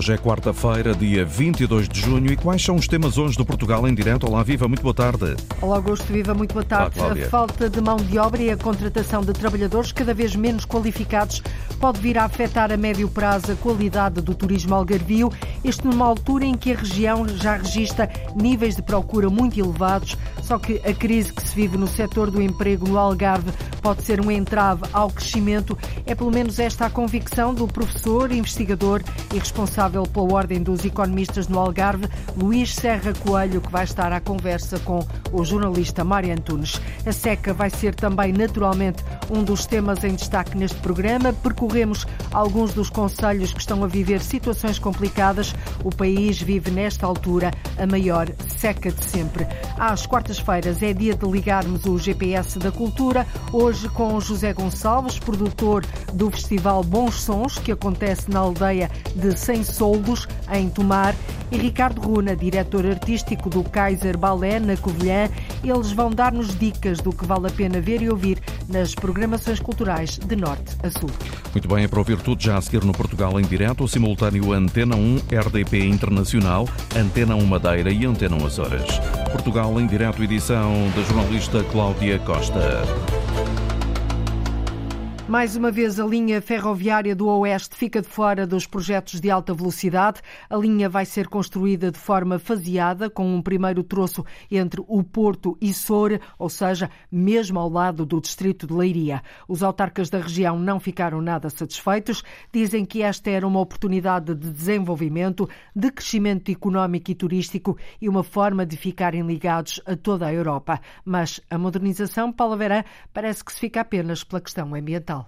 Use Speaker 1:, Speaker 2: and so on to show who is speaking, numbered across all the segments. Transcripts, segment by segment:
Speaker 1: Hoje é quarta-feira, dia 22 de junho. E quais são os temas hoje do Portugal em direto? Olá, Viva, muito boa tarde.
Speaker 2: Olá, Augusto, Viva, muito boa tarde.
Speaker 1: Olá,
Speaker 2: a falta de mão de obra e a contratação de trabalhadores cada vez menos qualificados pode vir a afetar a médio prazo a qualidade do turismo algarvio. Isto numa altura em que a região já registra níveis de procura muito elevados, só que a crise que se vive no setor do emprego no Algarve pode ser um entrave ao crescimento. É pelo menos esta a convicção do professor, investigador e responsável pela Ordem dos Economistas no Algarve, Luís Serra Coelho, que vai estar à conversa com o jornalista Mário Antunes. A seca vai ser também, naturalmente, um dos temas em destaque neste programa. Percorremos alguns dos conselhos que estão a viver situações complicadas. O país vive, nesta altura, a maior seca de sempre. Às quartas-feiras é dia de ligarmos o GPS da Cultura, hoje com José Gonçalves, produtor do Festival Bons Sons, que acontece na aldeia de Sem Soldos, em Tomar, e Ricardo Runa, diretor artístico do Kaiser Ballet, na Covilhã. Eles vão dar-nos dicas do que vale a pena ver e ouvir nas programações culturais de norte a sul.
Speaker 1: Muito bem, é para ouvir tudo já a seguir no Portugal em direto, o simultâneo Antena 1, RDP Internacional, Antena 1 Madeira e Antena 1 Açores. Portugal em direto, edição da jornalista Cláudia Costa.
Speaker 2: Mais uma vez, a linha ferroviária do Oeste fica de fora dos projetos de alta velocidade. A linha vai ser construída de forma faseada, com um primeiro troço entre o Porto e Soure, ou seja, mesmo ao lado do distrito de Leiria. Os autarcas da região não ficaram nada satisfeitos. Dizem que esta era uma oportunidade de desenvolvimento, de crescimento económico e turístico e uma forma de ficarem ligados a toda a Europa. Mas a modernização, Paula Verã, parece que se fica apenas pela questão ambiental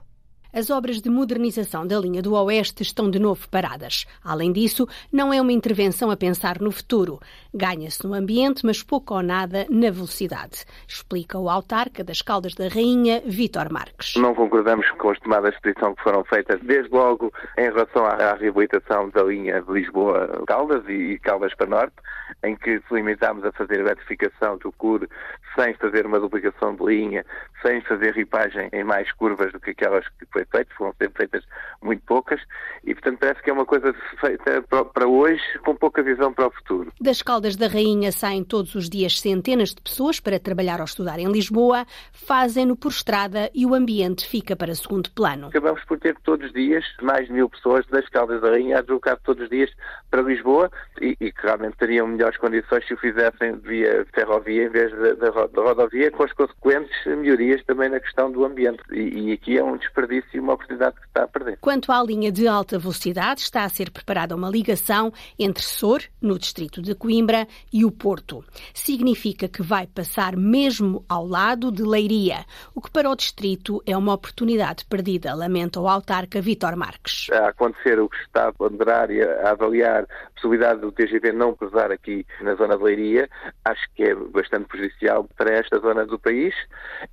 Speaker 3: as obras de modernização da linha do Oeste estão de novo paradas. Além disso, não é uma intervenção a pensar no futuro. Ganha-se no ambiente, mas pouco ou nada na velocidade, explica o autarca das Caldas da Rainha, Vítor Marques.
Speaker 4: Não concordamos com as tomadas de posição que foram feitas desde logo em relação à reabilitação da linha de Lisboa-Caldas e Caldas para Norte, em que se limitámos a fazer a retificação do CUR sem fazer uma duplicação de linha, sem fazer ripagem em mais curvas do que aquelas que foi feito, foram sempre feitas muito poucas, e portanto parece que é uma coisa feita para hoje com pouca visão para o futuro.
Speaker 3: Das Caldas da Rainha saem todos os dias centenas de pessoas para trabalhar ou estudar em Lisboa, fazem-no por estrada e o ambiente fica para segundo plano.
Speaker 4: Acabamos por ter todos os dias mais de mil pessoas das Caldas da Rainha a deslocar todos os dias para Lisboa e, e que realmente teriam melhores condições se o fizessem via ferrovia em vez da rodovia, com as consequentes melhorias também na questão do ambiente. E, e aqui é um desperdício e uma oportunidade que está a perder.
Speaker 3: Quanto à linha de alta velocidade, está a ser preparada uma ligação entre Sor, no distrito de Coimbra, e o Porto. Significa que vai passar mesmo ao lado de Leiria, o que para o distrito é uma oportunidade perdida, lamenta o autarca Vitor Marques.
Speaker 4: A acontecer o que está a ponderar e a avaliar possibilidade do TGV não cruzar aqui na zona de Leiria, acho que é bastante prejudicial para esta zona do país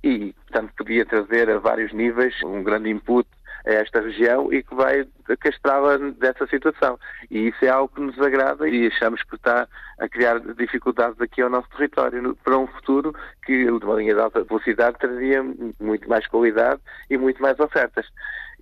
Speaker 4: e, portanto, podia trazer a vários níveis um grande input a esta região e que vai castrá-la dessa situação. E isso é algo que nos agrada e achamos que está a criar dificuldades aqui ao nosso território para um futuro que uma linha de alta velocidade traria muito mais qualidade e muito mais ofertas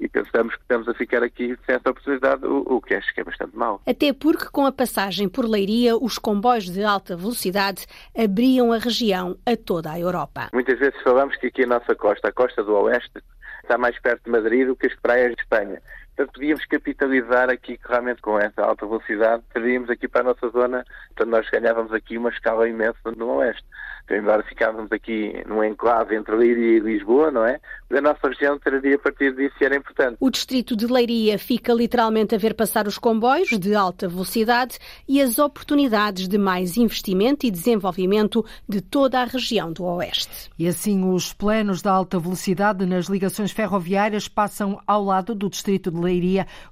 Speaker 4: e pensamos que estamos a ficar aqui sem essa oportunidade, o, o, que acho que é bastante mau.
Speaker 3: Até porque, com a passagem por Leiria, os comboios de alta velocidade abriam a região a toda a Europa.
Speaker 4: Muitas vezes falamos que aqui a nossa costa, a costa do Oeste, está mais perto de Madrid do que as praias de Espanha. Portanto, podíamos capitalizar aqui realmente com essa alta velocidade, teríamos aqui para a nossa zona, portanto, nós ganhávamos aqui uma escala imensa no Oeste. Então, embora ficávamos aqui num enclave entre Leiria e Lisboa, não é? A nossa região teria a partir disso era importante.
Speaker 3: O distrito de Leiria fica literalmente a ver passar os comboios de alta velocidade e as oportunidades de mais investimento e desenvolvimento de toda a região do Oeste.
Speaker 2: E assim os planos da alta velocidade nas ligações ferroviárias passam ao lado do distrito de Leiria,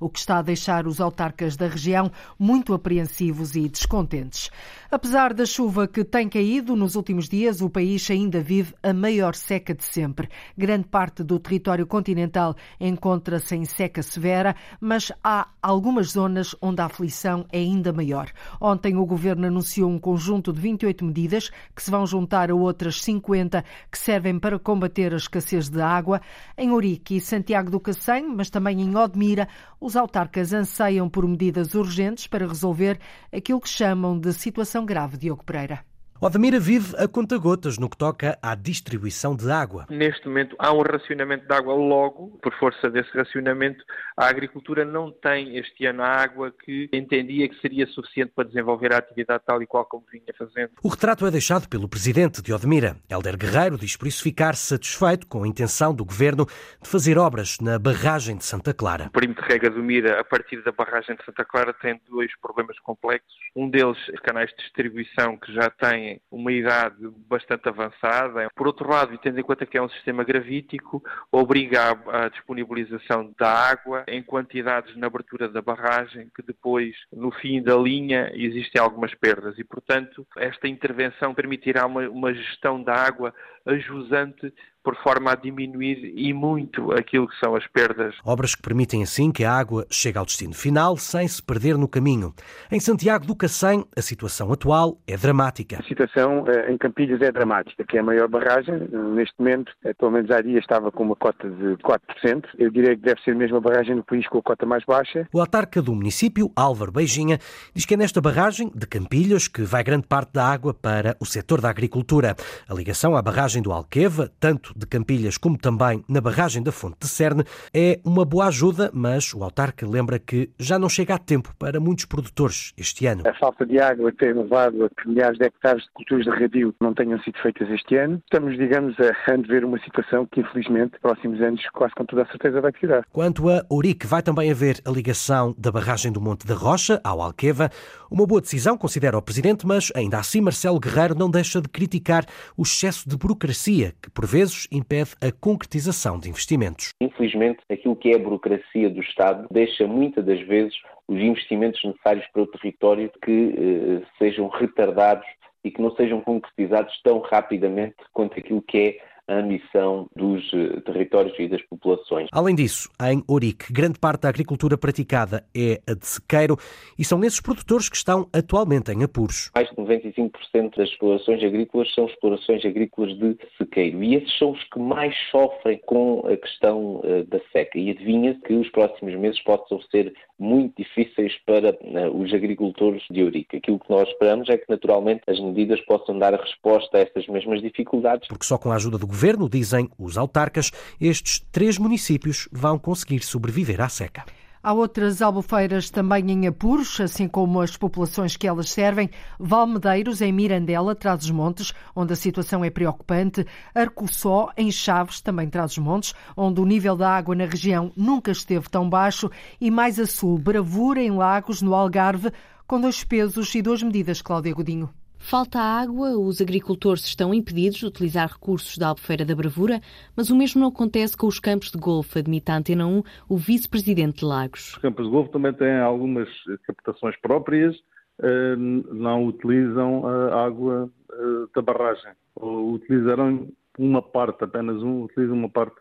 Speaker 2: o que está a deixar os autarcas da região muito apreensivos e descontentes. Apesar da chuva que tem caído nos últimos dias, o país ainda vive a maior seca de sempre. Grande parte do território continental encontra-se em seca severa, mas há algumas zonas onde a aflição é ainda maior. Ontem o governo anunciou um conjunto de 28 medidas que se vão juntar a outras 50 que servem para combater a escassez de água. Em Ourique e Santiago do Cacém, mas também em Odmira, Odmira, os autarcas anseiam por medidas urgentes para resolver aquilo que chamam de situação grave. Diogo Pereira.
Speaker 5: Odmira vive a conta-gotas no que toca à distribuição de água.
Speaker 6: Neste momento há um racionamento de água logo, por força desse racionamento, a agricultura não tem este ano a água que entendia que seria suficiente para desenvolver a atividade tal e qual como vinha fazendo.
Speaker 5: O retrato é deixado pelo presidente de Odmira. Helder Guerreiro diz por isso ficar satisfeito com a intenção do governo de fazer obras na barragem de Santa Clara.
Speaker 6: O perímetro de rega do Mira, a partir da barragem de Santa Clara, tem dois problemas complexos. Um deles, canais de distribuição que já têm uma idade bastante avançada. Por outro lado, e tendo em conta que é um sistema gravítico, obriga a disponibilização da água em quantidades na abertura da barragem, que depois, no fim da linha, existem algumas perdas. E, portanto, esta intervenção permitirá uma, uma gestão da água ajusante por forma a diminuir e muito aquilo que são as perdas.
Speaker 5: Obras que permitem assim que a água chegue ao destino final sem se perder no caminho. Em Santiago do Cacém, a situação atual é dramática.
Speaker 7: A situação eh, em Campilhas é dramática, que é a maior barragem. Neste momento, eh, pelo menos há dia, estava com uma cota de 4%. Eu diria que deve ser mesmo a barragem do país com a cota mais baixa.
Speaker 5: O autarca do município, Álvaro Beijinha, diz que é nesta barragem de Campilhas que vai grande parte da água para o setor da agricultura. A ligação à barragem do Alqueva, tanto de Campilhas como também na barragem da Fonte de Cerne é uma boa ajuda, mas o autarca lembra que já não chega a tempo para muitos produtores este ano.
Speaker 7: A falta de água tem levado a que milhares de hectares de culturas de regadio não tenham sido feitas este ano. Estamos, digamos, a antever uma situação que, infelizmente, próximos anos, quase com toda a certeza vai tirar.
Speaker 5: Quanto a Ourique, vai também haver a ligação da barragem do Monte da Rocha ao Alqueva. Uma boa decisão, considera o Presidente, mas ainda assim Marcelo Guerreiro não deixa de criticar o excesso de burocracia que, por vezes, impede a concretização de investimentos.
Speaker 8: Infelizmente, aquilo que é a burocracia do Estado deixa muitas das vezes os investimentos necessários para o território que eh, sejam retardados e que não sejam concretizados tão rapidamente quanto aquilo que é a ambição dos eh, territórios e das populações.
Speaker 5: Além disso, em Ourique, grande parte da agricultura praticada é a de sequeiro e são esses produtores que estão atualmente em apuros.
Speaker 8: Mais de 95% das explorações agrícolas são explorações agrícolas de sequeiro e esses são os que mais sofrem com a questão uh, da seca. E adivinha que os próximos meses possam ser muito difíceis para uh, os agricultores de Ourique. Aquilo que nós esperamos é que, naturalmente, as medidas possam dar resposta a estas mesmas dificuldades.
Speaker 5: Porque só com a ajuda do governo, dizem os autarcas, estes três municípios vão conseguir sobreviver à seca.
Speaker 2: Há outras albufeiras também em apuros, assim como as populações que elas servem. Valmedeiros, em Mirandela, Trás-os-Montes, onde a situação é preocupante. Arcoçó, em Chaves, também Trás-os-Montes, onde o nível da água na região nunca esteve tão baixo. E mais a sul, Bravura, em Lagos, no Algarve, com dois pesos e duas medidas, Cláudia Godinho.
Speaker 9: Falta água, os agricultores estão impedidos de utilizar recursos da Albufeira da Bravura, mas o mesmo não acontece com os campos de golfe, admite a Antena 1 o vice-presidente de Lagos.
Speaker 10: Os campos de golfe também têm algumas captações próprias, eh, não utilizam a água eh, da barragem, ou utilizarão uma parte, apenas um, utilizam uma parte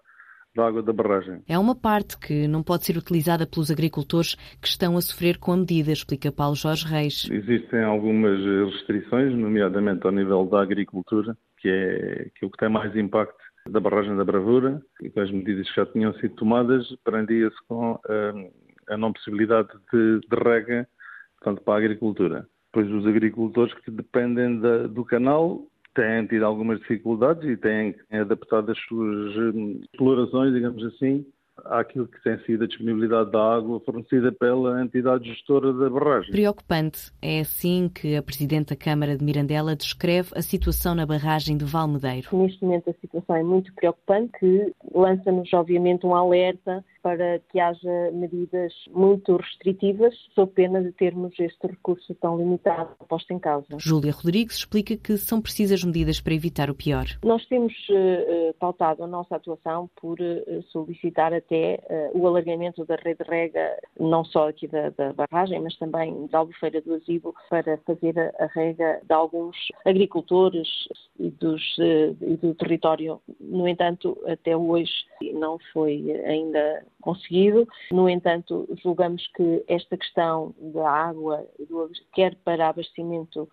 Speaker 10: da água da barragem.
Speaker 9: É uma parte que não pode ser utilizada pelos agricultores que estão a sofrer com a medida, explica Paulo Jorge Reis.
Speaker 10: Existem algumas restrições, nomeadamente ao nível da agricultura, que é, que é o que tem mais impacto da barragem da Bravura, e com as medidas que já tinham sido tomadas, prendia-se com a, a não possibilidade de, de rega, portanto, para a agricultura. Pois os agricultores que dependem da, do canal têm tido algumas dificuldades e têm adaptado as suas hum, explorações, digamos assim, àquilo que tem sido a disponibilidade da água fornecida pela entidade gestora da barragem.
Speaker 9: Preocupante. É assim que a Presidente da Câmara de Mirandela descreve a situação na barragem de Valmedeiro.
Speaker 11: Neste momento a situação é muito preocupante, que lança-nos obviamente um alerta para que haja medidas muito restritivas, sob pena de termos este recurso tão limitado posto em causa.
Speaker 9: Júlia Rodrigues explica que são precisas medidas para evitar o pior.
Speaker 11: Nós temos uh, pautado a nossa atuação por uh, solicitar até uh, o alargamento da rede de rega, não só aqui da, da barragem, mas também da Albufeira do Azibo, para fazer a, a rega de alguns agricultores e, dos, e do território. No entanto, até hoje não foi ainda conseguido. No entanto, julgamos que esta questão da água, quer para abastecimento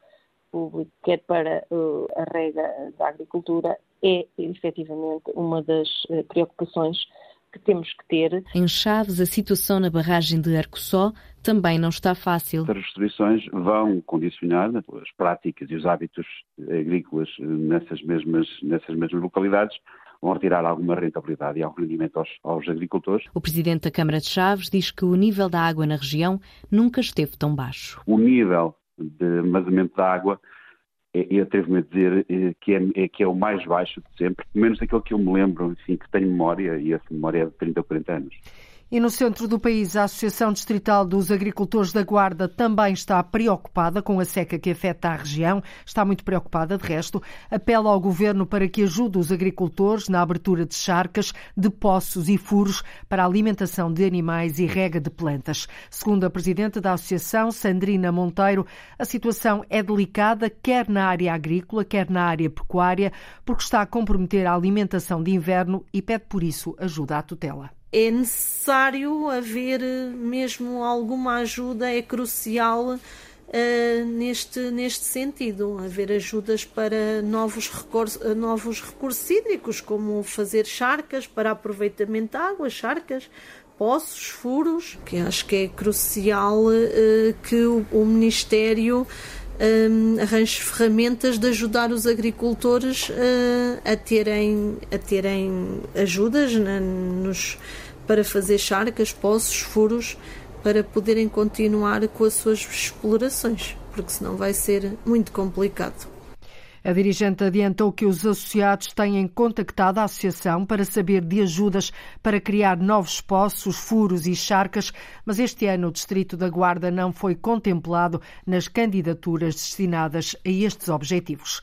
Speaker 11: público, quer para uh, a rega da agricultura, é efetivamente uma das uh, preocupações que temos que ter.
Speaker 9: Em Chaves, a situação na barragem de Arcossó também não está fácil.
Speaker 12: As restrições vão condicionar as práticas e os hábitos agrícolas nessas mesmas, nessas mesmas localidades, vão retirar alguma rentabilidade e algum rendimento aos, aos, agricultores.
Speaker 9: O presidente da Câmara de Chaves diz que o nível da água na região nunca esteve tão baixo.
Speaker 12: O nível de armazenamento da água eu atrevo-me a dizer eh, que é, é, que é o mais baixo de sempre, menos daquele que eu me lembro, enfim, que tenho memória, e essa memória é de 30 ou 40 anos.
Speaker 2: E no centro do país, a Associação Distrital dos Agricultores da Guarda também está preocupada com a seca que afeta a região. Está muito preocupada, de resto. Apela ao governo para que ajude os agricultores na abertura de charcas, de poços e furos para a alimentação de animais e rega de plantas. Segundo a presidente da Associação, Sandrina Monteiro, a situação é delicada, quer na área agrícola, quer na área pecuária, porque está a comprometer a alimentação de inverno e pede por isso ajuda à tutela
Speaker 13: é necessário haver mesmo alguma ajuda, é crucial uh, neste, neste sentido, haver ajudas para novos recursos, novos recursos hídricos, como fazer charcas para aproveitamento de água, charcas, poços, furos, que acho que é crucial uh, que o, o Ministério um, arranje ferramentas de ajudar os agricultores uh, a, terem, a terem ajudas na, nos, para fazer charcas, poços, furos, para poderem continuar com as suas explorações, porque senão vai ser muito complicado.
Speaker 2: A dirigente adiantou que os associados têm contactado a associação para saber de ajudas para criar novos poços, furos e charcas, mas este ano o Distrito da Guarda não foi contemplado nas candidaturas destinadas a estes objetivos.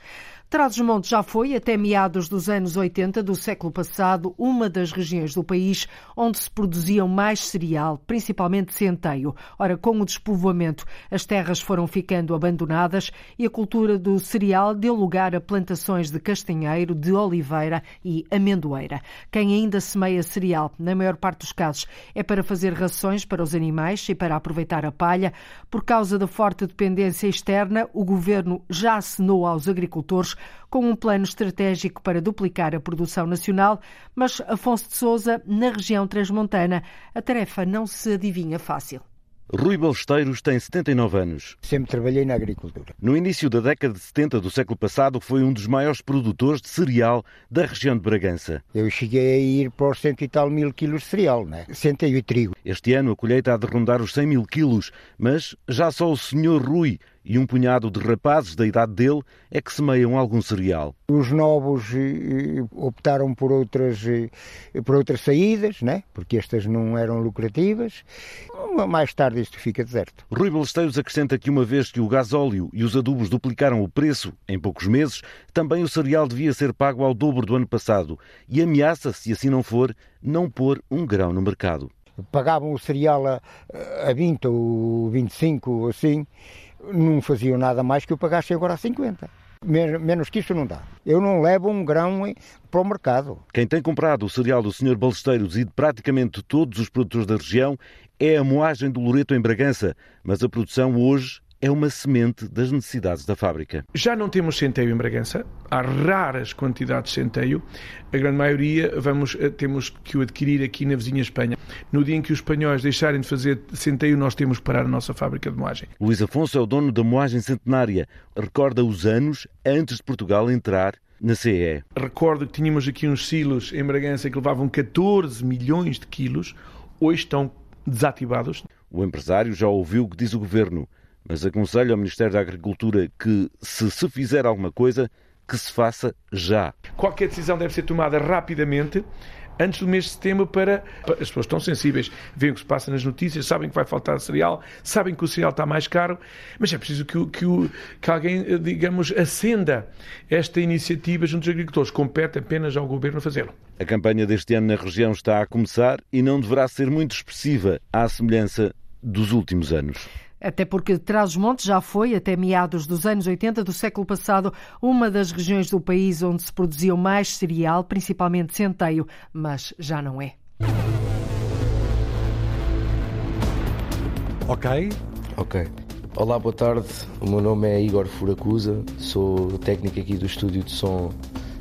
Speaker 2: Trás-os-Montes já foi, até meados dos anos 80 do século passado, uma das regiões do país onde se produziam mais cereal, principalmente centeio. Ora, com o despovoamento, as terras foram ficando abandonadas e a cultura do cereal deu lugar a plantações de castanheiro, de oliveira e amendoeira. Quem ainda semeia cereal, na maior parte dos casos, é para fazer rações para os animais e para aproveitar a palha. Por causa da forte dependência externa, o governo já assinou aos agricultores com um plano estratégico para duplicar a produção nacional, mas Afonso de Souza, na região transmontana, a tarefa não se adivinha fácil.
Speaker 14: Rui Balesteiros tem 79 anos.
Speaker 15: Sempre trabalhei na agricultura.
Speaker 14: No início da década de 70 do século passado, foi um dos maiores produtores de cereal da região de Bragança.
Speaker 15: Eu cheguei a ir para os cento e tal mil quilos de cereal, né? Centeio e trigo.
Speaker 14: Este ano a colheita há de rondar os 100 mil quilos, mas já só o senhor Rui e um punhado de rapazes da idade dele é que semeiam algum cereal.
Speaker 15: Os novos optaram por outras, por outras saídas, né? porque estas não eram lucrativas. Mais tarde isto fica deserto.
Speaker 14: Rui Balesteiros acrescenta que uma vez que o gasóleo e os adubos duplicaram o preço em poucos meses, também o cereal devia ser pago ao dobro do ano passado e ameaça, se assim não for, não pôr um grão no mercado.
Speaker 15: Pagavam o cereal a, a 20 ou 25, assim, não faziam nada mais que eu pagasse agora a 50. Menos que isso não dá. Eu não levo um grão para o mercado.
Speaker 14: Quem tem comprado o cereal do Sr. Balesteiros e de praticamente todos os produtores da região é a moagem do Loreto em Bragança, mas a produção hoje é uma semente das necessidades da fábrica.
Speaker 16: Já não temos centeio em Bragança, há raras quantidades de centeio, a grande maioria vamos, eh, temos que o adquirir aqui na vizinha Espanha. No dia em que os espanhóis deixarem de fazer centeio, nós temos que parar a nossa fábrica de moagem.
Speaker 14: Luís Afonso é o dono da moagem centenária. Recorda os anos antes de Portugal entrar na CE.
Speaker 16: Recordo que tínhamos aqui uns silos em Bragança que levavam 14 milhões de quilos, hoje estão desativados.
Speaker 14: O empresário já ouviu o que diz o governo mas aconselho ao Ministério da Agricultura que, se se fizer alguma coisa, que se faça já.
Speaker 16: Qualquer decisão deve ser tomada rapidamente, antes do mês de setembro, para. As pessoas estão sensíveis, veem o que se passa nas notícias, sabem que vai faltar cereal, sabem que o cereal está mais caro, mas é preciso que, que, que alguém, digamos, acenda esta iniciativa junto dos agricultores. Compete apenas ao governo fazê-lo.
Speaker 14: A campanha deste ano na região está a começar e não deverá ser muito expressiva, à semelhança dos últimos anos.
Speaker 2: Até porque Trás-os-Montes já foi, até meados dos anos 80 do século passado, uma das regiões do país onde se produziam mais cereal, principalmente centeio, mas já não é.
Speaker 17: Ok.
Speaker 18: Ok. Olá, boa tarde. O meu nome é Igor Furacusa, sou técnico aqui do estúdio de som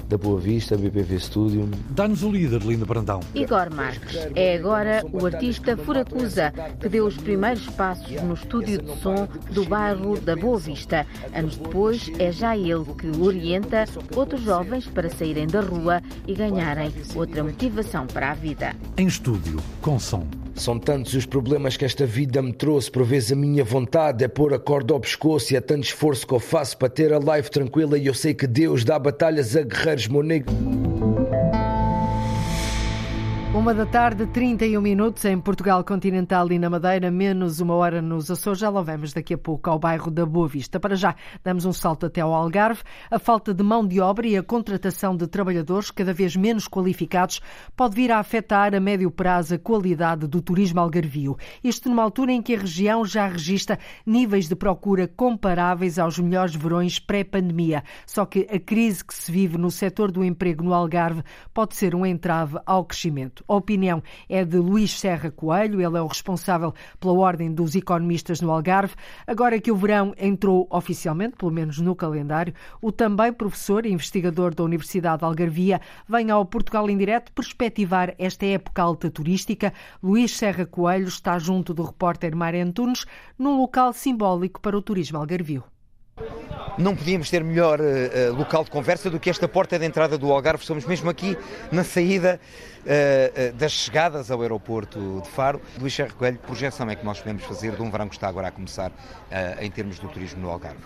Speaker 18: da Boa Vista, BPV Studio.
Speaker 5: Dá-nos o líder, Linda Brandão.
Speaker 17: Igor Marques é agora o artista Furacusa, que deu os primeiros passos no estúdio de som do bairro da Boa Vista. Anos depois, é já ele que orienta outros jovens para saírem da rua e ganharem outra motivação para a vida.
Speaker 5: Em estúdio, com som.
Speaker 19: São tantos os problemas que esta vida me trouxe. Por vezes a minha vontade é pôr a corda ao pescoço e é tanto esforço que eu faço para ter a life tranquila. E eu sei que Deus dá batalhas a guerreiros, meu negro.
Speaker 2: Uma da tarde, 31 minutos em Portugal Continental e na Madeira, menos uma hora nos Açores. Já lá vamos daqui a pouco ao bairro da Boa Vista. Para já, damos um salto até ao Algarve. A falta de mão de obra e a contratação de trabalhadores cada vez menos qualificados pode vir a afetar a médio prazo a qualidade do turismo algarvio. Isto numa altura em que a região já registra níveis de procura comparáveis aos melhores verões pré-pandemia. Só que a crise que se vive no setor do emprego no Algarve pode ser um entrave ao crescimento. A opinião é de Luís Serra Coelho, ele é o responsável pela Ordem dos Economistas no Algarve. Agora que o verão entrou oficialmente, pelo menos no calendário, o também professor e investigador da Universidade de Algarvia vem ao Portugal em Direto perspectivar esta época alta turística. Luís Serra Coelho está junto do repórter Mário Antunes num local simbólico para o turismo algarvio.
Speaker 20: Não podíamos ter melhor uh, local de conversa do que esta porta de entrada do Algarve. Estamos mesmo aqui na saída uh, das chegadas ao aeroporto de Faro. Luís Serra Coelho, projeção é que nós podemos fazer de um verão que está agora a começar uh, em termos do turismo no Algarve?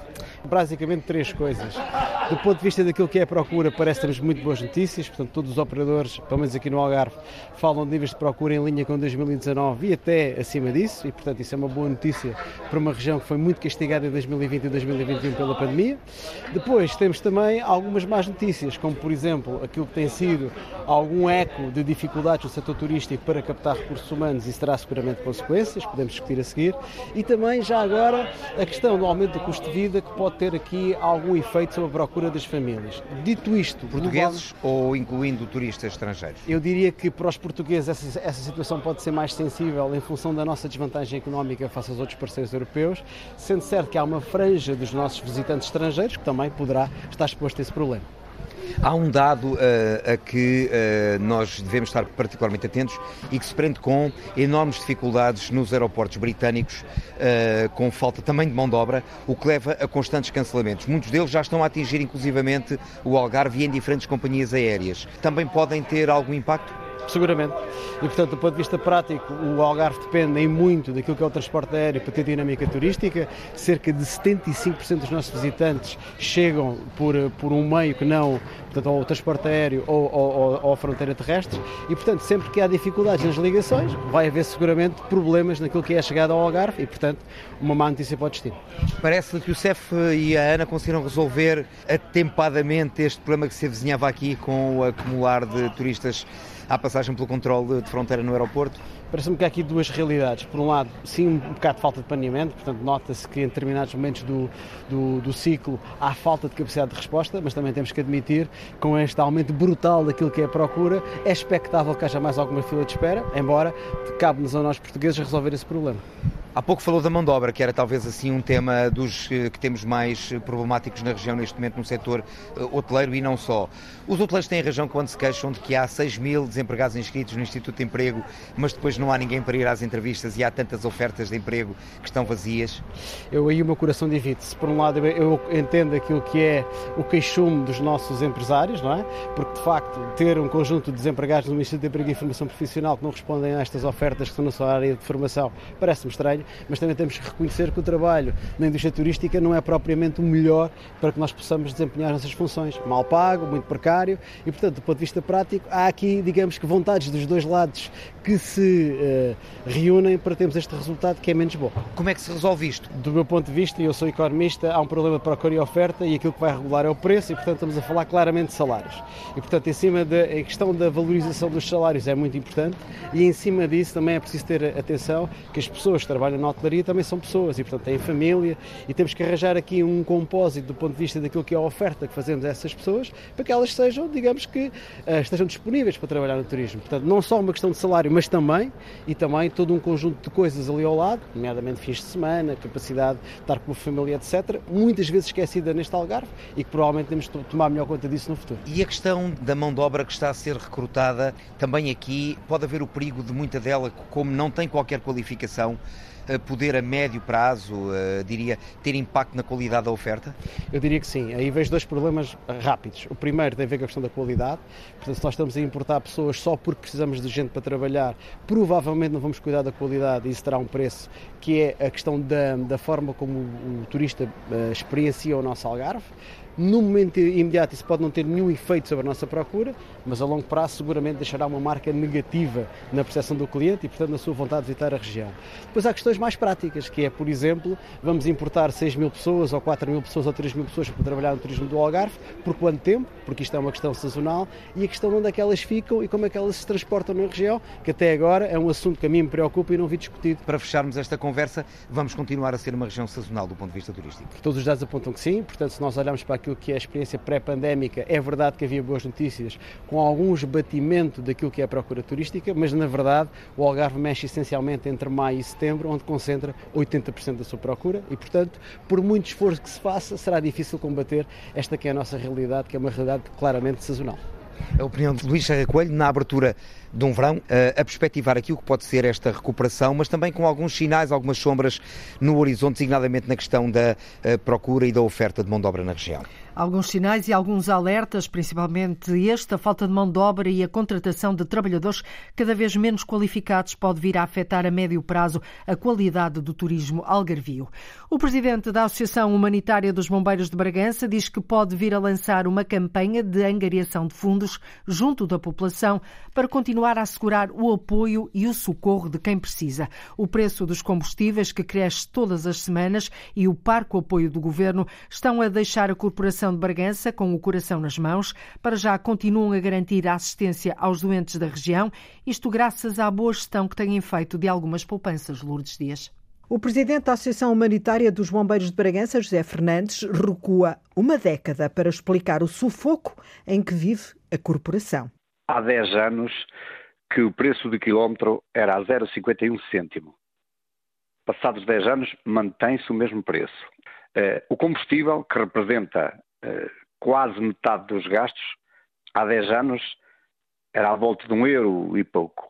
Speaker 21: Basicamente três coisas. Do ponto de vista daquilo que é a procura, parece que temos muito boas notícias, portanto todos os operadores, pelo menos aqui no Algarve, falam de níveis de procura em linha com 2019 e até acima disso, e portanto isso é uma boa notícia para uma região que foi muito castigada em 2020 e 2021 pela pandemia. Depois temos também algumas más notícias, como por exemplo aquilo que tem sido algum eco de dificuldades no setor turístico para captar recursos humanos, isso terá seguramente consequências, podemos discutir a seguir, e também já agora a questão do aumento do custo de vida que pode ter aqui algum efeito sobre a procura das famílias. Dito isto,
Speaker 20: portugueses ou incluindo turistas estrangeiros?
Speaker 21: Eu diria que para os portugueses essa, essa situação pode ser mais sensível em função da nossa desvantagem económica face aos outros parceiros europeus, sendo certo que há uma franja dos nossos visitantes estrangeiros que também poderá estar exposto a esse problema.
Speaker 20: Há um dado uh, a que uh, nós devemos estar particularmente atentos e que se prende com enormes dificuldades nos aeroportos britânicos, uh, com falta também de mão de obra, o que leva a constantes cancelamentos. Muitos deles já estão a atingir inclusivamente o Algarve e em diferentes companhias aéreas. Também podem ter algum impacto?
Speaker 21: Seguramente. E, portanto, do ponto de vista prático, o Algarve depende em muito daquilo que é o transporte aéreo para ter dinâmica turística. Cerca de 75% dos nossos visitantes chegam por, por um meio que não, portanto, ou o transporte aéreo ou, ou, ou a fronteira terrestre. E, portanto, sempre que há dificuldades nas ligações, vai haver seguramente problemas naquilo que é a chegada ao Algarve e, portanto, uma má notícia para o destino.
Speaker 20: Parece que o CEF e a ANA conseguiram resolver atempadamente este problema que se avizinhava aqui com o acumular de turistas à passagem pelo controle de fronteira no aeroporto?
Speaker 21: Parece-me que há aqui duas realidades. Por um lado, sim, um bocado de falta de planeamento, portanto, nota-se que em determinados momentos do, do, do, ciclo há falta de capacidade de resposta, mas também temos que admitir, com este aumento brutal daquilo que é a procura, é expectável que haja mais alguma fila de espera, embora cabe-nos a nós portugueses resolver esse problema.
Speaker 20: Há pouco falou da mão de obra, que era talvez assim um tema dos eh, que temos mais eh, problemáticos na região neste momento no setor eh, hoteleiro e não só. Os hoteleiros têm razão quando se queixam de que há 6 mil desempregados inscritos no Instituto de Emprego, mas depois não há ninguém para ir às entrevistas e há tantas ofertas de emprego que estão vazias.
Speaker 21: Eu aí o meu coração divide-se. Por um lado eu entendo aquilo que é o queixume dos nossos empresários, não é? Porque de facto ter um conjunto de desempregados no Instituto de Emprego e Informação Profissional que não respondem a estas ofertas que estão na sua área de formação parece-me estranho mas também temos que reconhecer que o trabalho na indústria turística não é propriamente o melhor para que nós possamos desempenhar essas funções. Mal pago, muito precário e, portanto, do ponto de vista prático, há aqui, digamos que, vontades dos dois lados que se uh, reúnem para termos este resultado que é menos bom.
Speaker 20: Como é que se resolve isto?
Speaker 21: Do meu ponto de vista, e eu sou economista, há um problema de procura e oferta e aquilo que vai regular é o preço e, portanto, estamos a falar claramente de salários. E, portanto, em cima da questão da valorização dos salários é muito importante e, em cima disso, também é preciso ter atenção que as pessoas que trabalham trabalham na hotelaria também são pessoas e, portanto, têm família e temos que arranjar aqui um compósito do ponto de vista daquilo que é a oferta que fazemos a essas pessoas para que elas sejam, digamos que, uh, estejam disponíveis para trabalhar no turismo. Portanto, não só uma questão de salário, mas também, e também todo um conjunto de coisas ali ao lado, nomeadamente fins de semana, capacidade de estar com a família, etc., muitas vezes esquecida neste Algarve e que provavelmente temos de tomar melhor conta disso no futuro.
Speaker 20: E a questão da mão de obra que está a ser recrutada, também aqui pode haver o perigo de muita dela, como não tem qualquer qualificação, poder a médio prazo, uh, diria, ter impacto na qualidade da oferta?
Speaker 21: Eu diria que sim. Aí vejo dois problemas rápidos. O primeiro tem a ver com a questão da qualidade. Portanto, se nós estamos a importar pessoas só porque precisamos de gente para trabalhar, provavelmente não vamos cuidar da qualidade e isso terá um preço, que é a questão da, da forma como o, o turista uh, experiencia o nosso Algarve. No momento imediato isso pode não ter nenhum efeito sobre a nossa procura, mas a longo prazo seguramente deixará uma marca negativa na percepção do cliente e, portanto, na sua vontade de visitar a região. Depois há questões mais práticas, que é, por exemplo, vamos importar 6 mil pessoas, ou 4 mil pessoas, ou 3 mil pessoas para trabalhar no turismo do Algarve, por quanto tempo? Porque isto é uma questão sazonal, e a questão onde é que elas ficam e como é que elas se transportam na região, que até agora é um assunto que a mim me preocupa e não vi discutido.
Speaker 20: Para fecharmos esta conversa, vamos continuar a ser uma região sazonal do ponto de vista turístico?
Speaker 21: Todos os dados apontam que sim, portanto, se nós olharmos para aquilo que é a experiência pré-pandémica, é verdade que havia boas notícias, com algum esbatimento daquilo que é a procura turística, mas na verdade o Algarve mexe essencialmente entre maio e setembro, onde concentra 80% da sua procura e, portanto, por muito esforço que se faça, será difícil combater esta que é a nossa realidade, que é uma realidade claramente sazonal.
Speaker 20: A opinião de Luís Serra Coelho na abertura de um verão, eh, a perspectivar aquilo que pode ser esta recuperação, mas também com alguns sinais, algumas sombras no horizonte, designadamente na questão da eh, procura e da oferta de mão de obra na região.
Speaker 2: Alguns sinais e alguns alertas, principalmente este, a falta de mão de obra e a contratação de trabalhadores cada vez menos qualificados pode vir a afetar a médio prazo a qualidade do turismo algarvio. O presidente da Associação Humanitária dos Bombeiros de Bragança diz que pode vir a lançar uma campanha de angariação de fundos junto da população para continuar a assegurar o apoio e o socorro de quem precisa. O preço dos combustíveis, que cresce todas as semanas, e o parco apoio do governo estão a deixar a corporação de Bragança, com o coração nas mãos, para já continuam a garantir a assistência aos doentes da região, isto graças à boa gestão que têm feito de algumas poupanças, Lourdes Dias. O presidente da Associação Humanitária dos Bombeiros de Bragança, José Fernandes, recua uma década para explicar o sufoco em que vive a corporação.
Speaker 22: Há 10 anos que o preço de quilómetro era a 0,51 cêntimo. Passados 10 anos, mantém-se o mesmo preço. Uh, o combustível, que representa quase metade dos gastos, há 10 anos era à volta de um euro e pouco.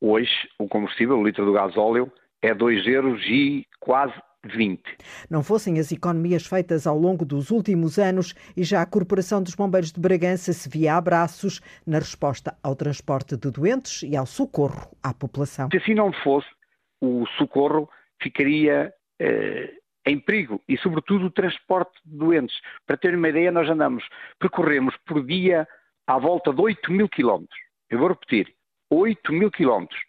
Speaker 22: Hoje, o combustível, o litro do gasóleo, é 2 euros e quase 20.
Speaker 2: Não fossem as economias feitas ao longo dos últimos anos e já a Corporação dos Bombeiros de Bragança se via a braços na resposta ao transporte de doentes e ao socorro à população.
Speaker 22: Se assim não fosse, o socorro ficaria eh, em perigo e, sobretudo, o transporte de doentes. Para ter uma ideia, nós andamos, percorremos por dia à volta de 8 mil quilómetros. Eu vou repetir, 8 mil quilómetros.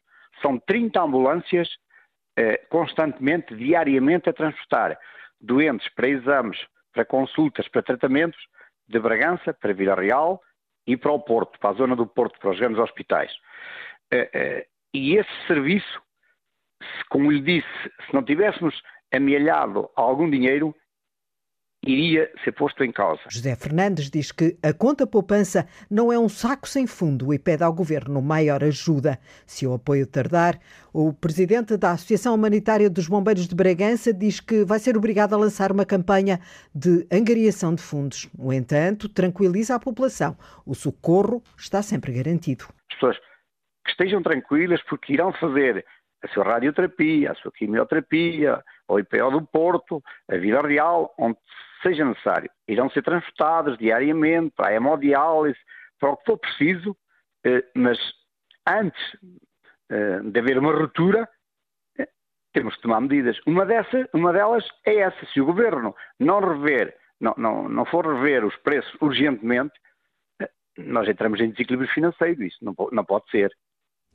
Speaker 22: São 30 ambulâncias eh, constantemente, diariamente, a transportar doentes para exames, para consultas, para tratamentos, de Bragança para Vila Real e para o Porto, para a zona do Porto, para os grandes hospitais. Eh, eh, e esse serviço, como lhe disse, se não tivéssemos amealhado algum dinheiro, iria ser posto em causa.
Speaker 2: José Fernandes diz que a conta poupança não é um saco sem fundo e pede ao governo maior ajuda. Se o apoio tardar, o presidente da Associação Humanitária dos Bombeiros de Bragança diz que vai ser obrigado a lançar uma campanha de angariação de fundos. No entanto, tranquiliza a população. O socorro está sempre garantido.
Speaker 22: As pessoas que estejam tranquilas porque irão fazer a sua radioterapia, a sua quimioterapia, o IPO do Porto, a vida real, onde seja necessário. Irão ser transportados diariamente para a hemodiálise, para o que for preciso, eh, mas antes eh, de haver uma ruptura, eh, temos que tomar medidas. Uma, dessa, uma delas é essa. Se o governo não rever, não, não, não for rever os preços urgentemente, nós entramos em desequilíbrio financeiro. Isso não, não pode ser.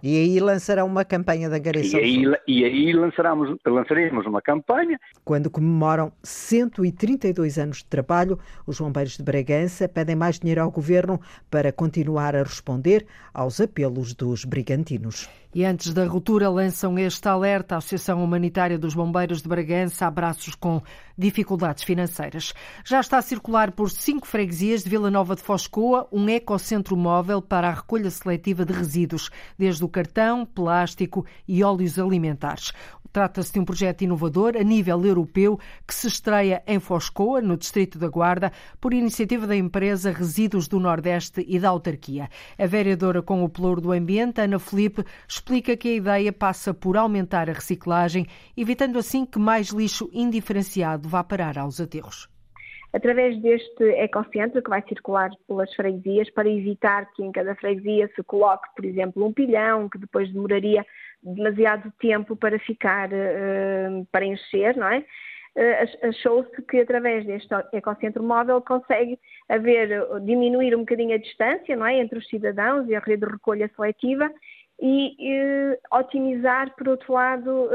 Speaker 23: E aí lançarão uma campanha de angariação.
Speaker 22: E aí, e aí lançaremos, lançaremos uma campanha.
Speaker 23: Quando comemoram 132 anos de trabalho, os bombeiros de Bragança pedem mais dinheiro ao governo para continuar a responder aos apelos dos brigantinos.
Speaker 2: E antes da ruptura, lançam este alerta à Associação Humanitária dos Bombeiros de Bragança, abraços com dificuldades financeiras. Já está a circular por cinco freguesias de Vila Nova de Foscoa um ecocentro móvel para a recolha seletiva de resíduos, desde o cartão, plástico e óleos alimentares. Trata-se de um projeto inovador a nível europeu que se estreia em Foscoa, no Distrito da Guarda, por iniciativa da empresa Resíduos do Nordeste e da autarquia. A vereadora com o Pelouro do Ambiente, Ana Felipe, explica que a ideia passa por aumentar a reciclagem, evitando assim que mais lixo indiferenciado vá parar aos aterros
Speaker 24: através deste ecocentro que vai circular pelas freguesias para evitar que em cada freguesia se coloque, por exemplo, um pilhão que depois demoraria demasiado tempo para ficar, uh, para encher, não é? Uh, Achou-se que através deste ecocentro móvel consegue haver, diminuir um bocadinho a distância, não é? Entre os cidadãos e a rede de recolha seletiva e uh, otimizar, por outro lado,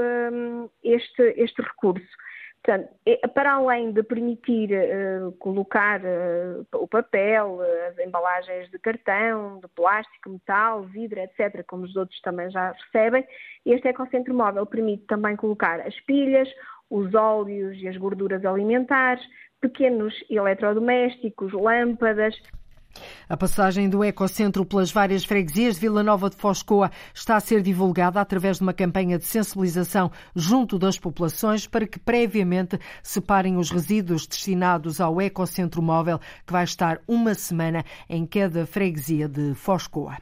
Speaker 24: este, este recurso. Portanto, para além de permitir uh, colocar uh, o papel, as embalagens de cartão, de plástico, metal, vidro, etc., como os outros também já recebem, este ecocentro móvel permite também colocar as pilhas, os óleos e as gorduras alimentares, pequenos eletrodomésticos, lâmpadas,
Speaker 2: a passagem do Ecocentro pelas várias freguesias de Vila Nova de Foscoa está a ser divulgada através de uma campanha de sensibilização junto das populações para que previamente separem os resíduos destinados ao Ecocentro Móvel, que vai estar uma semana em cada freguesia de Foscoa.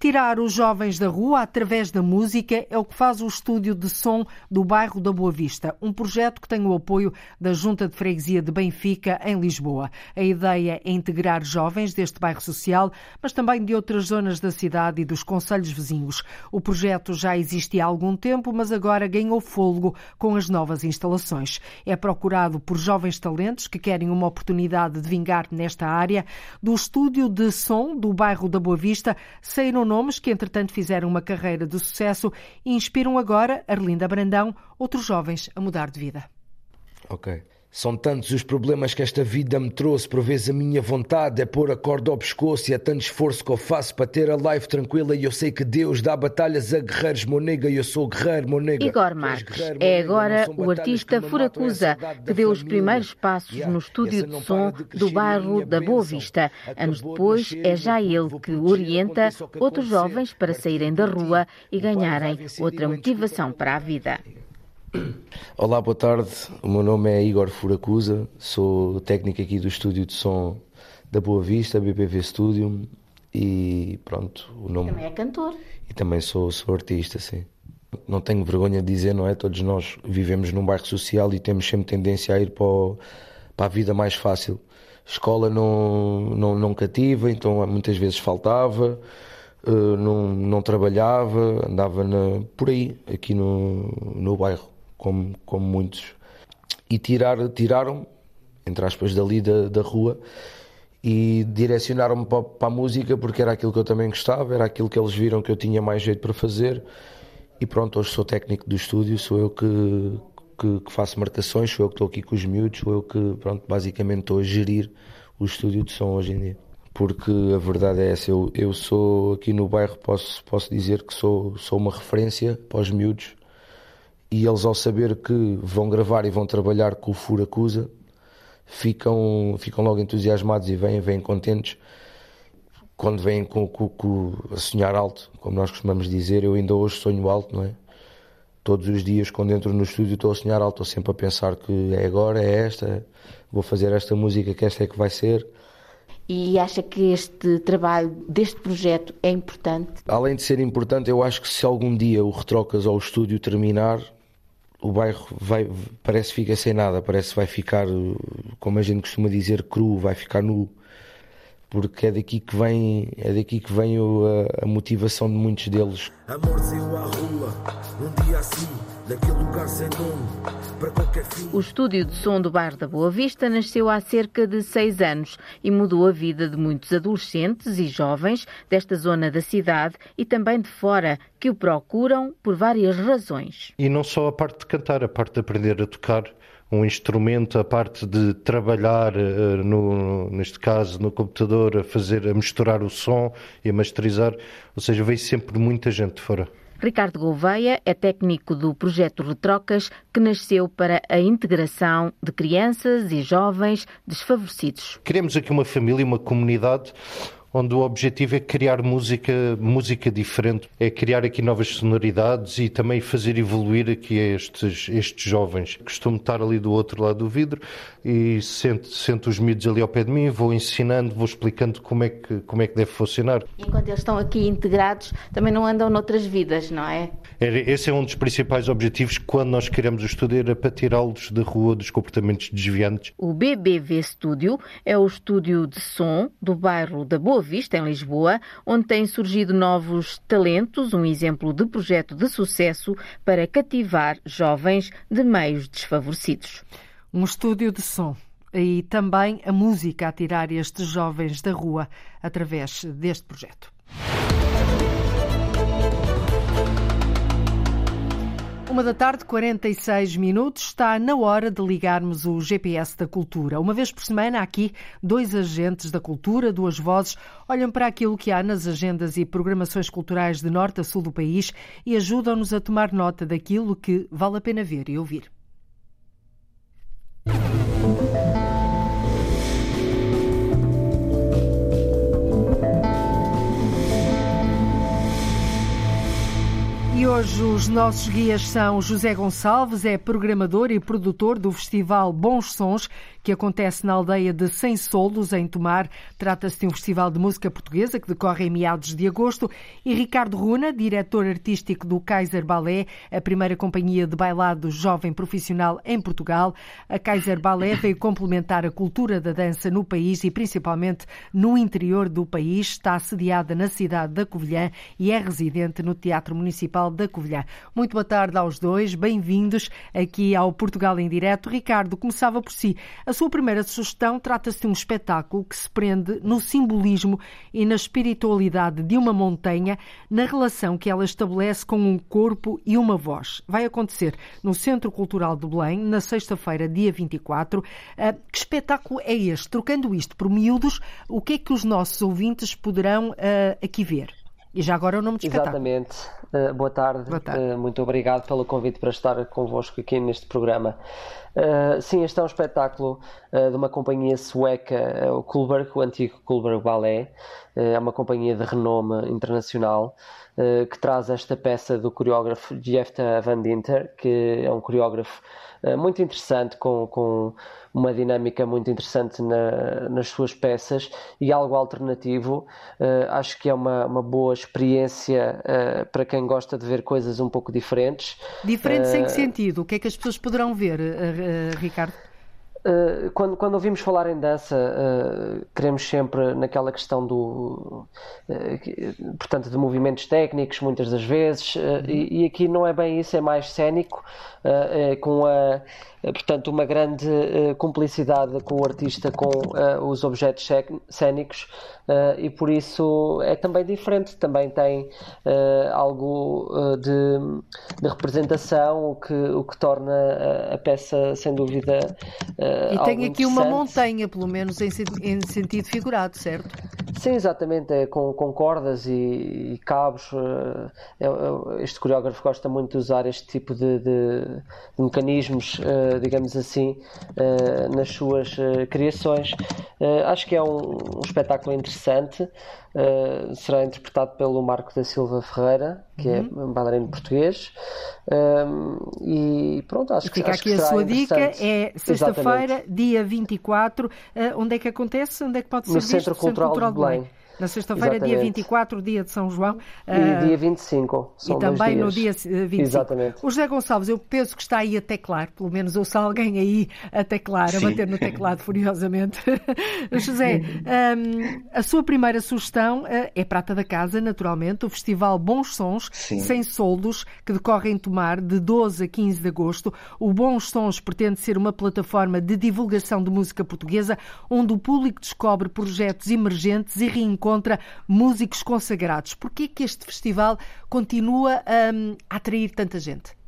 Speaker 2: Tirar os jovens da rua através da música é o que faz o estúdio de som do bairro da Boa Vista, um projeto que tem o apoio da Junta de Freguesia de Benfica, em Lisboa. A ideia é integrar jovens deste deste bairro social, mas também de outras zonas da cidade e dos conselhos vizinhos. O projeto já existe há algum tempo, mas agora ganhou fôlego com as novas instalações. É procurado por jovens talentos que querem uma oportunidade de vingar nesta área. Do estúdio de som do bairro da Boa Vista saíram nomes que, entretanto, fizeram uma carreira de sucesso e inspiram agora Arlinda Brandão, outros jovens a mudar de vida.
Speaker 19: Ok. São tantos os problemas que esta vida me trouxe, por vezes a minha vontade é pôr a corda ao pescoço e é tanto esforço que eu faço para ter a life tranquila. E eu sei que Deus dá batalhas a guerreiros, meu nega, e eu sou guerreiro, meu nega.
Speaker 17: Igor Marques é agora o artista Furacusa que deu os primeiros passos no estúdio de som do bairro da Boa Vista. Anos depois, é já ele que orienta outros jovens para saírem da rua e ganharem outra motivação para a vida.
Speaker 19: Olá, boa tarde. O meu nome é Igor Furacusa, sou técnico aqui do estúdio de som da Boa Vista, BPV Studio, e pronto, o nome.
Speaker 17: Também é cantor.
Speaker 19: E também sou, sou artista, sim. Não tenho vergonha de dizer, não é? Todos nós vivemos num bairro social e temos sempre tendência a ir para, o, para a vida mais fácil. Escola não, não, não cativa, então muitas vezes faltava. Uh, não, não trabalhava, andava na, por aí, aqui no, no bairro como, como muitos, e tirar, tiraram, entre aspas, dali da, da rua e direcionaram-me para, para, a música porque era aquilo que eu também gostava, era aquilo que eles viram que eu tinha mais jeito para fazer. E pronto, hoje sou técnico do estúdio, sou eu que, que, que faço marcações, sou eu que estou aqui com os miúdos, sou eu que, pronto, basicamente estou a gerir o estúdio de som hoje em dia. Porque a verdade é essa, eu, eu sou aqui no bairro, posso, posso dizer que sou, sou uma referência para os miúdos e eles ao saber que vão gravar e vão trabalhar com o Furacusa ficam, ficam logo entusiasmados e vêm, vêm contentes quando vêm com, com, com, a sonhar alto, como nós costumamos dizer, eu ainda hoje sonho alto, não é? Todos os dias quando entro no estúdio estou a sonhar alto, estou sempre a pensar que é agora, é esta, vou fazer esta música que esta é que vai ser.
Speaker 17: E acha que este trabalho deste projeto é importante?
Speaker 19: Além de ser importante, eu acho que se algum dia o Retrocas ao estúdio terminar, o bairro vai, parece que fica sem nada, parece que vai ficar, como a gente costuma dizer, cru, vai ficar nu. Porque é daqui que vem, é daqui que vem a, a motivação de muitos deles. Amor à rua, um dia assim,
Speaker 17: naquele lugar sem nome, para qualquer fim. O estúdio de som do bairro da Boa Vista nasceu há cerca de seis anos e mudou a vida de muitos adolescentes e jovens desta zona da cidade e também de fora, que o procuram por várias razões.
Speaker 25: E não só a parte de cantar, a parte de aprender a tocar um instrumento, a parte de trabalhar, eh, no, neste caso, no computador, a fazer, a misturar o som e a masterizar, ou seja, veio sempre muita gente de fora.
Speaker 17: Ricardo Gouveia é técnico do projeto Retrocas, que nasceu para a integração de crianças e jovens desfavorecidos.
Speaker 25: Queremos aqui uma família, uma comunidade onde o objetivo é criar música, música diferente, é criar aqui novas sonoridades e também fazer evoluir aqui estes, estes jovens. Costumo estar ali do outro lado do vidro e sento, sento os miúdos ali ao pé de mim, vou ensinando, vou explicando como é que, como é que deve funcionar.
Speaker 17: Enquanto eles estão aqui integrados, também não andam noutras vidas, não é?
Speaker 25: Esse é um dos principais objetivos quando nós queremos o estúdio, era para tirá-los da rua dos comportamentos desviantes.
Speaker 17: O BBV Studio é o estúdio de som do bairro da Boa Vista, em Lisboa, onde têm surgido novos talentos, um exemplo de projeto de sucesso para cativar jovens de meios desfavorecidos.
Speaker 2: Um estúdio de som e também a música a tirar estes jovens da rua através deste projeto. Uma da tarde, 46 minutos, está na hora de ligarmos o GPS da cultura. Uma vez por semana, aqui, dois agentes da cultura, duas vozes, olham para aquilo que há nas agendas e programações culturais de norte a sul do país e ajudam-nos a tomar nota daquilo que vale a pena ver e ouvir. Hoje os nossos guias são José Gonçalves, é programador e produtor do festival Bons Sons, que acontece na aldeia de Sem Soldos, em Tomar. Trata-se de um festival de música portuguesa que decorre em meados de agosto. E Ricardo Runa, diretor artístico do Kaiser Ballet, a primeira companhia de bailado jovem profissional em Portugal. A Kaiser Ballet veio complementar a cultura da dança no país e principalmente no interior do país. Está sediada na cidade da Covilhã e é residente no Teatro Municipal da Covilhã. Muito boa tarde aos dois, bem-vindos aqui ao Portugal em Direto. Ricardo, começava por si. A sua primeira sugestão trata-se de um espetáculo que se prende no simbolismo e na espiritualidade de uma montanha, na relação que ela estabelece com um corpo e uma voz. Vai acontecer no Centro Cultural de Belém, na sexta-feira, dia 24. Ah, que espetáculo é este? Trocando isto por miúdos, o que é que os nossos ouvintes poderão ah, aqui ver? E já agora o nome espetáculo.
Speaker 26: Exatamente. Uh, boa tarde.
Speaker 2: Boa tarde.
Speaker 26: Uh, muito obrigado pelo convite para estar convosco aqui neste programa. Uh, sim, este é um espetáculo de uma companhia sueca, o Kulberg, o antigo Kulberg Ballet. é uma companhia de renome internacional que traz esta peça do coreógrafo Jefta Van Dinter, que é um coreógrafo muito interessante com, com uma dinâmica muito interessante na, nas suas peças e algo alternativo. Uh, acho que é uma, uma boa experiência uh, para quem gosta de ver coisas um pouco diferentes.
Speaker 2: Diferentes em que eh, sentido? O que é que as pessoas poderão ver, Ricardo?
Speaker 26: Uh, quando, quando ouvimos falar em dança, uh, queremos sempre naquela questão do. Uh, portanto, de movimentos técnicos, muitas das vezes, uhum. e, e, aqui não é bem isso, é mais cénico, é com a eh, portanto, uma grande cumplicidade com o artista com os objetos cênicos uh, e por isso é também diferente, também tem algo de, de, representação, o que, o que torna a, a peça, sem dúvida,
Speaker 2: E tem aqui uma montanha, pelo menos em, em, sentido figurado, certo?
Speaker 26: Sim, exatamente, é com, com cordas e, e cabos. este coreógrafo gosta muito de usar este tipo de, de, de mecanismos digamos assim, uh, nas suas uh, criações. Uh, acho que é um, um espetáculo interessante. Será interpretado pelo Marco da Silva Ferreira, que é uhum. é um bailarino português. e pronto, acho
Speaker 2: Fica
Speaker 26: que
Speaker 2: aqui
Speaker 26: acho
Speaker 2: a sua dica. É sexta-feira, dia 24. onde é que acontece? Onde é que pode ser
Speaker 26: no
Speaker 2: visto?
Speaker 26: Centro Cultural, Centro Cultural de Belém.
Speaker 2: Na sexta-feira, dia 24, dia de São João.
Speaker 26: E uh, dia 25. São
Speaker 2: e também
Speaker 26: dias.
Speaker 2: no dia 25.
Speaker 26: Exatamente.
Speaker 2: O José Gonçalves, eu penso que está aí a teclar, pelo menos ouço alguém aí a teclar, Sim. a bater no teclado furiosamente. José, um, a sua primeira sugestão uh, é Prata da Casa, naturalmente, o Festival Bons Sons, Sim. sem soldos, que decorre em Tomar, de 12 a 15 de agosto. O Bons Sons pretende ser uma plataforma de divulgação de música portuguesa, onde o público descobre projetos emergentes e reencontra músicos consagrados. Por que é que este festival continua um, a atrair tanta gente?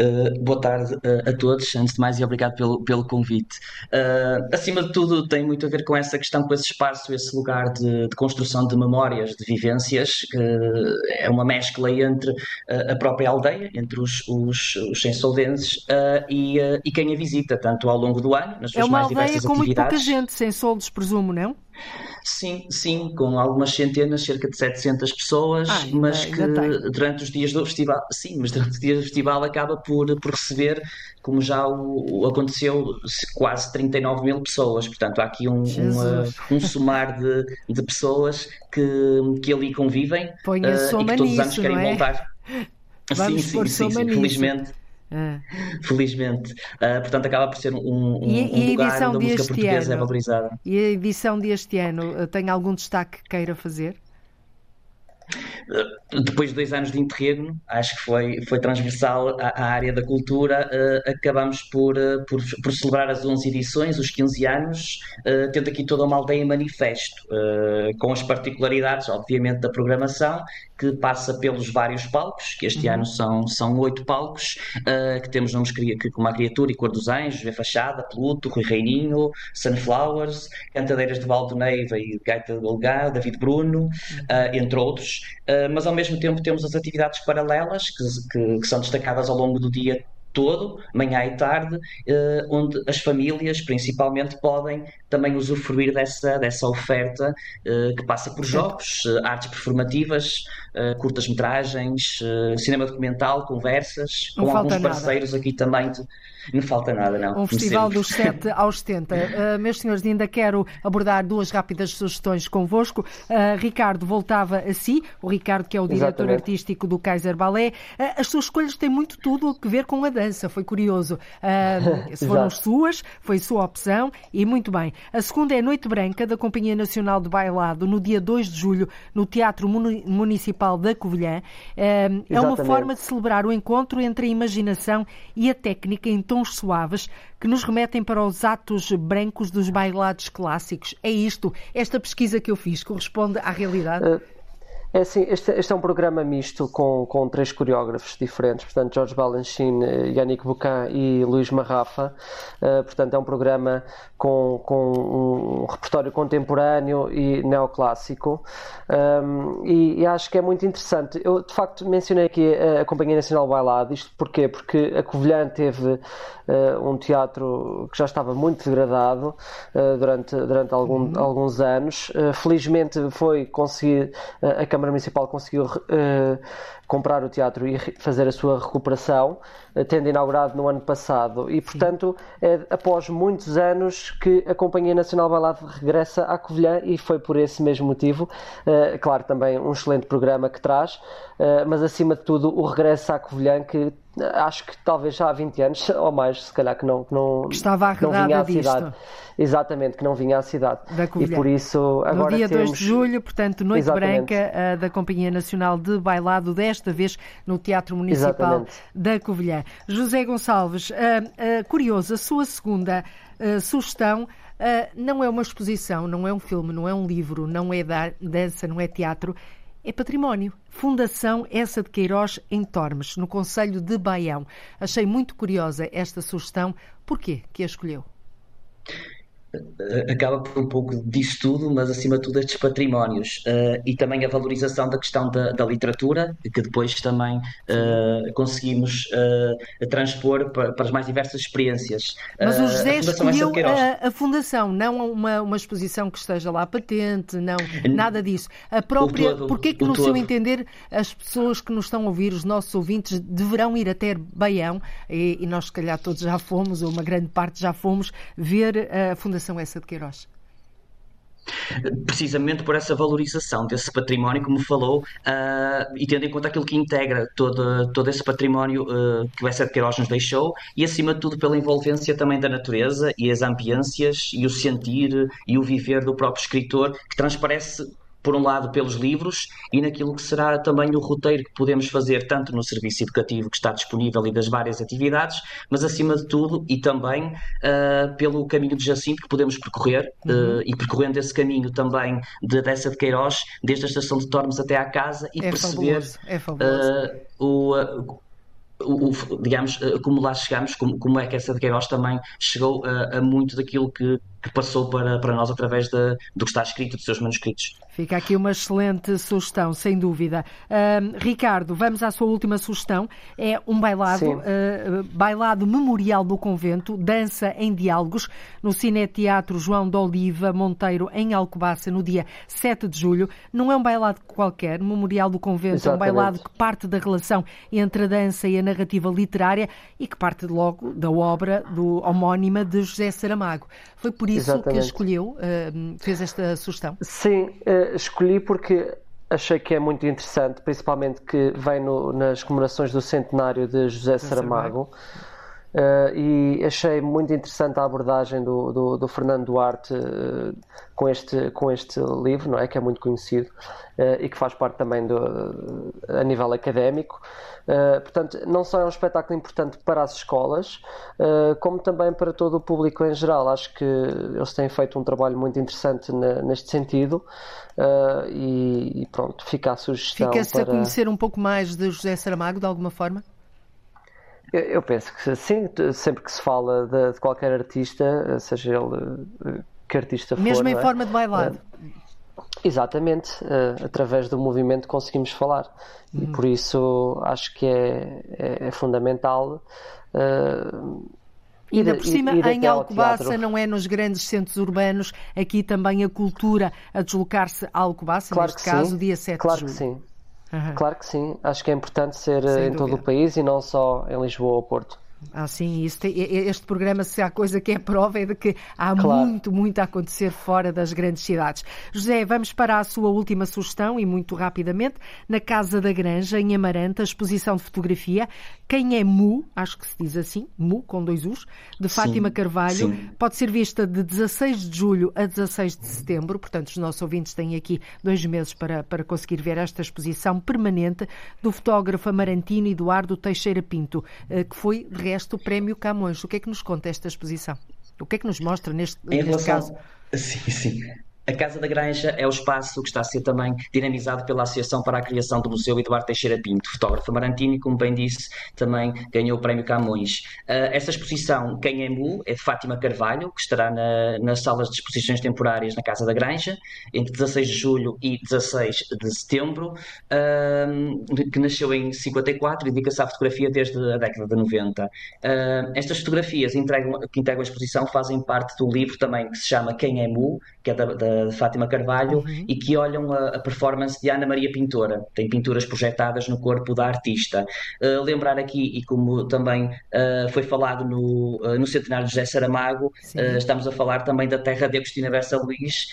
Speaker 27: Uh, boa tarde uh, a todos, antes de mais, e obrigado pelo, pelo convite. Uh, acima de tudo, tem muito a ver com essa questão, com esse espaço, esse lugar de, de construção de memórias, de vivências, que é uma mescla entre a própria aldeia, entre os, os, os sensoldenses e, e quem a visita, tanto ao longo do ano, nas suas
Speaker 2: é
Speaker 27: mais diversas atividades.
Speaker 2: É uma aldeia com muito pouca gente, sem soldos, presumo, não?
Speaker 27: Sim, sim, com algumas centenas, cerca de 700 pessoas, Ai, mas que durante os dias do festival, sim, mas durante os dias do festival acaba por, por receber, como já o, o aconteceu, quase 39 mil pessoas. Portanto, há aqui um, uma, um somar de, de pessoas que, que ali convivem uh, e que todos os anos querem é? voltar.
Speaker 2: Vamos
Speaker 27: sim, sim, sim, sim, felizmente.
Speaker 2: Ah.
Speaker 27: Felizmente. Uh, portanto, acaba por ser um, um,
Speaker 2: e,
Speaker 27: um lugar
Speaker 2: onde
Speaker 27: a música portuguesa
Speaker 2: ano?
Speaker 27: é valorizada.
Speaker 2: E a edição deste ano tem algum destaque que queira fazer?
Speaker 27: Depois de dois anos de interregno, acho que foi, foi transversal à, à área da cultura, uh, acabamos por, uh, por, por, celebrar as 11 edições, os 15 anos, uh, tendo aqui toda uma aldeia em manifesto, com as particularidades, obviamente, da programação, que passa pelos vários palcos, que este uhum. ano são, são oito palcos, que temos nomes como a Criatura e Cor dos Anjos, V Fachada, Pluto, Rui Reininho, Sunflowers, Cantadeiras de Valdo Neiva e Gaita do Algar, David Bruno, uhum. entre outros, mas ao mesmo tempo temos as atividades paralelas que, que, que são destacadas ao longo do dia todo, manhã e tarde, eh, onde as famílias principalmente podem também usufruir dessa, dessa oferta eh, que passa por jogos, eh, artes performativas, curtas-metragens, cinema documental, conversas,
Speaker 2: Não
Speaker 27: com alguns parceiros
Speaker 2: nada.
Speaker 27: aqui também de, não falta nada, não.
Speaker 2: Um festival dos 7 aos 70. Uh, meus senhores, ainda quero abordar duas rápidas sugestões convosco. Uh, Ricardo voltava a si, o Ricardo que é o diretor Exatamente. artístico do Kaiser Ballet. Uh, as suas escolhas têm muito tudo a ver com a dança, foi curioso. Uh, foram suas, foi sua opção e muito bem. A segunda é Noite Branca, da Companhia Nacional de Bailado, no dia 2 de julho, no Teatro Municipal da Covilhã. É uma forma de celebrar o encontro entre a imaginação e a técnica em tons suaves que nos remetem para os atos brancos dos bailados clássicos. É isto, esta pesquisa que eu fiz corresponde à realidade? Uh,
Speaker 26: é assim, este, este, é um programa misto com, com três coreógrafos diferentes, portanto, Jorge Balanchine, eh, Yannick Boucan e Luís Marrafa. Uh, portanto, é um programa com, com um repertório contemporâneo e neoclássico. Um, e, e, acho que é muito interessante. Eu, de facto, mencionei aqui a, a Companhia Nacional Bailado. Isto porquê? Porque a Covilhã teve uh, um teatro que já estava muito degradado uh, durante, durante algum, uhum. alguns anos. felizmente foi conseguir a Câmara Municipal conseguiu uh, comprar o teatro e fazer a sua recuperação, uh, tendo inaugurado no ano passado. E, portanto, é após muitos anos que a Companhia Nacional Balado regressa à Covilhã e foi por esse mesmo motivo. Uh, claro, também um excelente programa que traz, mas acima de tudo o regresso à Covilhã que acho que talvez já há 20 anos ou mais, se calhar que não, que não,
Speaker 2: que estava
Speaker 26: não vinha à
Speaker 2: disto.
Speaker 26: cidade. Exatamente, que não vinha à cidade. e por isso agora
Speaker 2: No dia
Speaker 26: temos...
Speaker 2: 2 de julho, portanto, Noite Exatamente. Branca uh, da Companhia Nacional de Bailado, desta vez no Teatro Municipal Exatamente. da Covilhã. José Gonçalves, uh, uh, curioso, a sua segunda sugestão não é uma exposição, não é um filme, não é um livro, não é dança, não é teatro, é património. Fundação Essa de Queiroz em Tormes, no Conselho de Baião. Achei muito curiosa esta sugestão. Porquê que a escolheu?
Speaker 27: Eh, acaba por um pouco disso tudo, mas acima de tudo estes patrimónios uh, e também a valorização da questão da, da literatura, que depois também uh, conseguimos uh, transpor para, para, as mais diversas experiências.
Speaker 2: Mas o José escolheu a, a, Fundação, não uma, uma exposição que esteja lá patente, não, nada disso. A própria, todo, porquê que no todo. seu entender as pessoas que nos estão a ouvir, os nossos ouvintes, deverão ir até Baião, e, e nós se calhar todos já fomos, ou uma grande parte já fomos, ver a Fundação essa de Queiroz?
Speaker 27: Precisamente por essa valorização desse património, como falou, uh, e tendo em conta aquilo que integra todo, todo esse património uh, que o Essa de Queiroz nos deixou, e acima de tudo pela envolvência também da natureza e as ambiências e o sentir e o viver do próprio escritor, que transparece por um lado, pelos livros e naquilo que será também o roteiro que podemos fazer, tanto no serviço educativo que está disponível e das várias atividades, mas acima de tudo e também uh, pelo caminho de Jacinto que podemos percorrer uh, e percorrendo esse caminho também de Dessa de Queiroz, desde a estação de Tormes até à casa e
Speaker 2: é
Speaker 27: perceber
Speaker 2: fabuloso, é fabuloso.
Speaker 27: Uh, o o, digamos, como lá chegamos, como, como é que essa de Queiroz também chegou a, a muito daquilo que, que, passou para, para nós através de, do que está escrito, dos seus manuscritos.
Speaker 2: Fica aqui uma excelente sugestão, sem dúvida. Uh, Ricardo, vamos à sua última sugestão. É um bailado, uh, bailado memorial do convento, dança em diálogos, no Cineteatro João de Oliva Monteiro, em Alcobaça, no dia 7 de julho. Não é um bailado qualquer, memorial do convento, Exatamente. é um bailado que parte da relação entre a dança e a narrativa literária e que parte logo da obra do homónima de José Saramago. Foi por isso Exatamente. que escolheu, uh, fez esta sugestão?
Speaker 26: Sim, escolhi porque achei que é muito interessante, principalmente que vem no, nas comemorações do centenário de José Saramago. Uh, e achei muito interessante a abordagem do, do, do Fernando Duarte uh, com, este, com este livro, não é? que é muito conhecido uh, e que faz parte também do, a nível académico. portanto, não só é um espetáculo importante para as escolas, como também para todo o público em geral. Acho que eles têm feito um trabalho muito interessante na, neste sentido e, e, pronto, fica a sugestão.
Speaker 2: Fica-se para... a conhecer um pouco mais de José Saramago, de alguma forma?
Speaker 26: Eu penso que sim, sempre que se fala de, de qualquer artista, seja ele eh, que artista for.
Speaker 2: Mesmo em
Speaker 26: é?
Speaker 2: forma de bailado.
Speaker 26: Uh, exatamente, uh, através do movimento conseguimos falar. Uhum. E por isso acho que é, é, é fundamental. Uh,
Speaker 2: e ainda por cima, ir, ir em Alcobaça, não é nos grandes centros urbanos, aqui também a cultura a deslocar-se a Alcobaça, claro neste caso, sim. dia 7
Speaker 26: claro
Speaker 2: de julho.
Speaker 26: Claro que sim. Uhum. Claro que sim, acho que é importante ser Sem em dúvida. todo o país e não só em Lisboa ou Porto.
Speaker 2: Ah, sim, este programa, se há coisa que é prova, é de que há claro. muito, muito a acontecer fora das grandes cidades. José, vamos para a sua última sugestão e muito rapidamente. Na Casa da Granja, em Amaranta, exposição de fotografia. Quem é Mu, acho que se diz assim, Mu, com dois U's, de Fátima sim, Carvalho, sim. pode ser vista de 16 de julho a 16 de setembro. Portanto, os nossos ouvintes têm aqui dois meses para, para conseguir ver esta exposição permanente do fotógrafo amarantino Eduardo Teixeira Pinto, eh, que foi de resto o Prémio Camões. O que é que nos conta esta exposição? O que é que nos mostra neste, neste relação... caso?
Speaker 27: Sim, sim. A Casa da Granja é o espaço que está a ser também dinamizado pela Associação para a Criação do Museu Eduardo Teixeira Pinto, fotógrafo marantino e, como bem disse, também ganhou o Prémio Camões. Uh, essa exposição, Quem é Mu, é de Fátima Carvalho, que estará na, nas salas de exposições temporárias na Casa da Granja, entre 16 de julho e 16 de setembro, uh, que nasceu em 54 e dedica-se à fotografia desde a década de 90. Uh, estas fotografias entregam, que integram a exposição fazem parte do livro também que se chama Quem é Mu, que é da, da de Fátima Carvalho, uhum. e que olham a, a, performance de Ana Maria Pintora. Tem pinturas projetadas no corpo da artista. Uh, lembrar aqui, e como também uh, foi falado no, uh, no centenário de José Saramago, estamos a falar também da terra de Agostina Bessa Luís,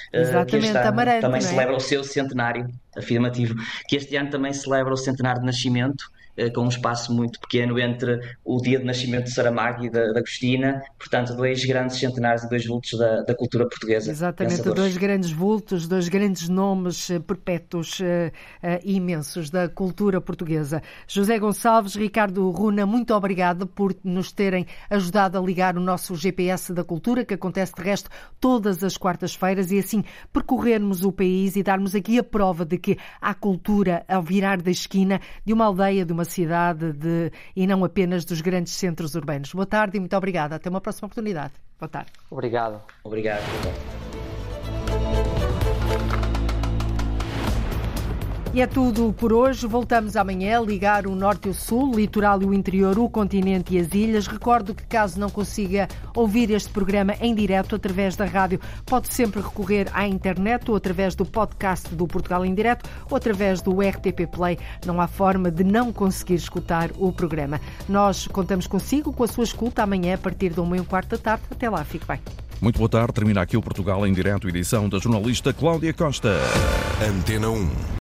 Speaker 2: que este ano Amarante,
Speaker 27: também
Speaker 2: é?
Speaker 27: celebra o seu centenário afirmativo, que este ano também celebra o centenário de nascimento com um espaço muito pequeno entre o dia de nascimento de Saramago e da, da Agostina, portanto, dois grandes centenários e dois vultos da, da cultura portuguesa.
Speaker 2: Exatamente, pensadores. dois grandes vultos, dois grandes nomes eh, perpétuos uh, uh, imensos da cultura portuguesa. José Gonçalves, Ricardo Runa, muito obrigada por nos terem ajudado a ligar o nosso GPS da cultura, que acontece de resto todas as quartas-feiras, e assim percorrermos o país e darmos aqui a prova de que há cultura ao virar da esquina de uma aldeia, de uma cidade de, e não apenas dos grandes centros urbanos. Boa tarde e muito obrigada. Até uma próxima oportunidade. Boa tarde.
Speaker 26: Obrigado.
Speaker 27: Obrigado.
Speaker 2: E é tudo por hoje. Voltamos amanhã a ligar o norte e o sul, o litoral e o interior, o continente e as ilhas. Recordo que caso não consiga ouvir este programa em direto através da rádio, pode sempre recorrer à internet ou através do podcast do Portugal em Direto ou através do RTP Play. Não há forma de não conseguir escutar o programa. Nós contamos consigo com a sua escuta amanhã a partir de uma e um quarto da tarde. Até lá, fique bem.
Speaker 1: Muito boa tarde, termina aqui o Portugal em direto, edição da jornalista Cláudia Costa.
Speaker 28: Antena 1.